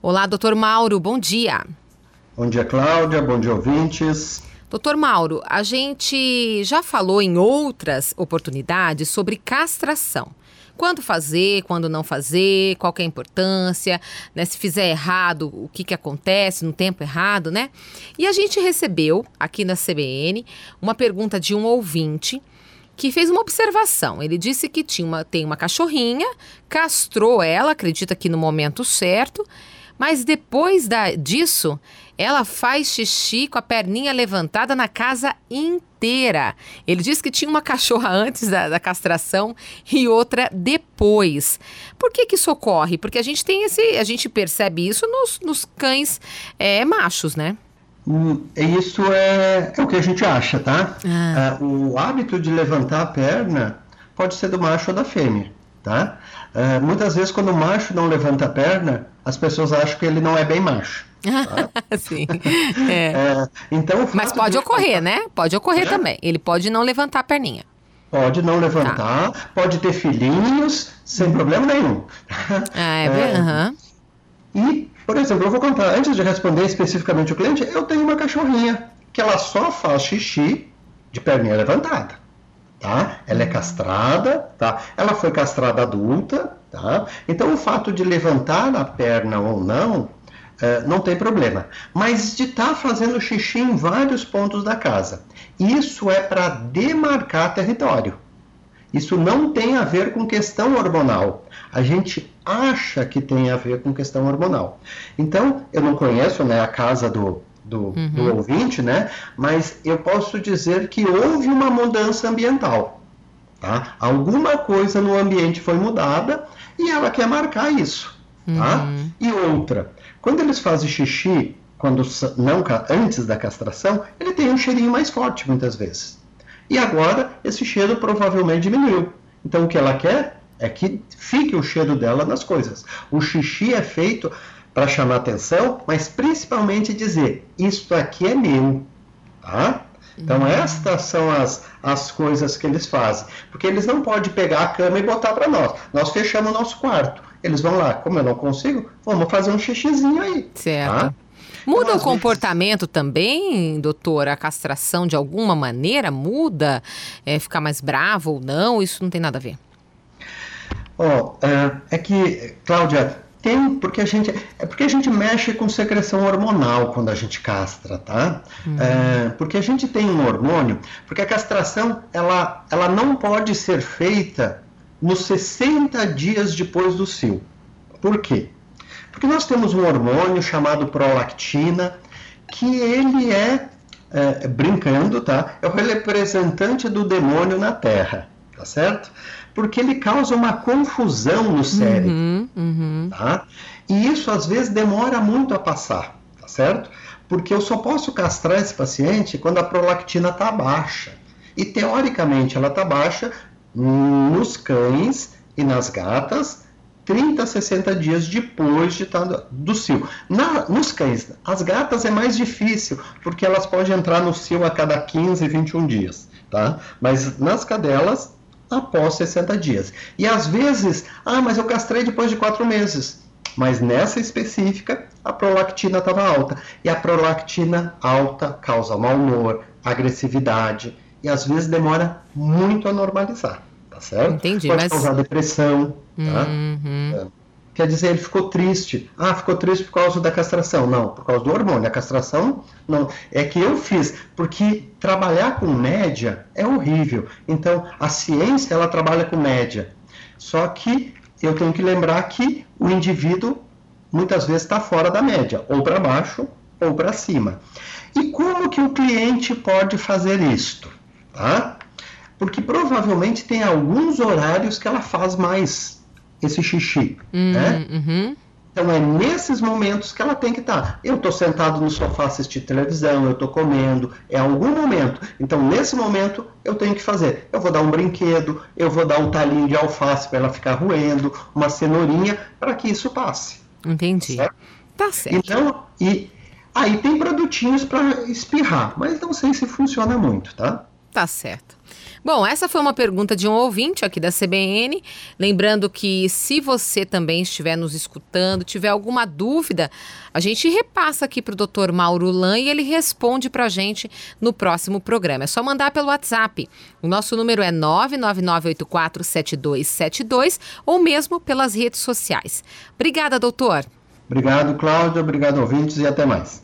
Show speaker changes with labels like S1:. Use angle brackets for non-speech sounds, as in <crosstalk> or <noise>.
S1: Olá, doutor Mauro, bom dia.
S2: Bom dia, Cláudia, bom dia, ouvintes.
S1: Doutor Mauro, a gente já falou em outras oportunidades sobre castração. Quando fazer, quando não fazer, qual é a importância, né? Se fizer errado, o que, que acontece no tempo errado, né? E a gente recebeu aqui na CBN uma pergunta de um ouvinte que fez uma observação. Ele disse que tinha uma, tem uma cachorrinha, castrou ela, acredita que no momento certo, mas depois da, disso, ela faz xixi com a perninha levantada na casa inteira. Ele disse que tinha uma <laughs> cachorra antes da, da castração e outra depois. Por que, que isso ocorre? Porque a gente tem esse. A gente percebe isso nos, nos cães é, machos, né?
S2: Hum, isso é, é, o que a gente acha, tá? Ah. Uh, o hábito de levantar a perna pode ser do macho ou da fêmea, tá? Uh, muitas vezes, quando o macho não levanta a perna, as pessoas acham que ele não é bem macho.
S1: Tá? <laughs> Sim. É. É, então, Mas pode ocorrer, levantar... né? Pode ocorrer é? também. Ele pode não levantar a perninha.
S2: Pode não levantar, tá. pode ter filhinhos, sem problema nenhum.
S1: Ah, é, é uhum.
S2: E, por exemplo, eu vou contar, antes de responder especificamente o cliente, eu tenho uma cachorrinha que ela só faz xixi de perninha levantada tá? Ela é castrada, tá? Ela foi castrada adulta, tá? Então o fato de levantar a perna ou não, é, não tem problema. Mas de estar tá fazendo xixi em vários pontos da casa, isso é para demarcar território. Isso não tem a ver com questão hormonal. A gente acha que tem a ver com questão hormonal. Então, eu não conheço né, a casa do, do, uhum. do ouvinte, né? Mas eu posso dizer que houve uma mudança ambiental. Tá? Alguma coisa no ambiente foi mudada e ela quer marcar isso. Tá? Uhum. E outra, quando eles fazem xixi, quando não antes da castração, ele tem um cheirinho mais forte muitas vezes. E agora esse cheiro provavelmente diminuiu. Então o que ela quer é que fique o cheiro dela nas coisas. O xixi é feito para chamar atenção, mas principalmente dizer: Isto aqui é meu. Tá? Então, uhum. estas são as, as coisas que eles fazem. Porque eles não podem pegar a cama e botar para nós. Nós fechamos o nosso quarto. Eles vão lá, como eu não consigo, vamos fazer um xixizinho aí.
S1: Certo. Tá? Muda então, o comportamento vezes... também, doutor? A castração de alguma maneira muda? É, ficar mais bravo ou não? Isso não tem nada a ver.
S2: Oh, é, é que, Cláudia, tem, porque a gente é porque a gente mexe com secreção hormonal quando a gente castra, tá? Uhum. É, porque a gente tem um hormônio, porque a castração ela, ela não pode ser feita nos 60 dias depois do cio. Por quê? Porque nós temos um hormônio chamado prolactina, que ele é, é brincando, tá? É o representante do demônio na Terra, tá certo? porque ele causa uma confusão no cérebro. Uhum, uhum. Tá? E isso às vezes demora muito a passar, tá certo? Porque eu só posso castrar esse paciente quando a prolactina está baixa. E teoricamente ela está baixa nos cães e nas gatas 30 a 60 dias depois de estar tá do cio. Na, nos cães, as gatas é mais difícil, porque elas podem entrar no cio a cada 15, 21 dias, tá? Mas nas cadelas após 60 dias. E às vezes, ah, mas eu castrei depois de quatro meses. Mas nessa específica, a prolactina estava alta. E a prolactina alta causa mau humor, agressividade e às vezes demora muito a normalizar, tá certo?
S1: Entendi,
S2: Pode
S1: mas...
S2: causar depressão, tá? Uhum. Quer dizer, ele ficou triste. Ah, ficou triste por causa da castração. Não, por causa do hormônio. A castração, não. É que eu fiz, porque trabalhar com média é horrível. Então, a ciência, ela trabalha com média. Só que eu tenho que lembrar que o indivíduo, muitas vezes, está fora da média. Ou para baixo, ou para cima. E como que o cliente pode fazer isto? Tá? Porque provavelmente tem alguns horários que ela faz mais esse xixi, uhum, né? Uhum. Então é nesses momentos que ela tem que estar. Tá. Eu estou sentado no sofá assistindo televisão, eu estou comendo, é algum momento. Então nesse momento eu tenho que fazer. Eu vou dar um brinquedo, eu vou dar um talinho de alface para ela ficar roendo, uma cenourinha para que isso passe.
S1: Entendi. Certo? Tá certo.
S2: Então e aí tem produtinhos para espirrar, mas não sei se funciona muito, tá?
S1: Tá certo. Bom, essa foi uma pergunta de um ouvinte aqui da CBN. Lembrando que se você também estiver nos escutando, tiver alguma dúvida, a gente repassa aqui para o Dr. Mauro Lan e ele responde para a gente no próximo programa. É só mandar pelo WhatsApp. O nosso número é 999847272 ou mesmo pelas redes sociais. Obrigada, doutor.
S2: Obrigado, Cláudia. Obrigado, ouvintes, e até mais.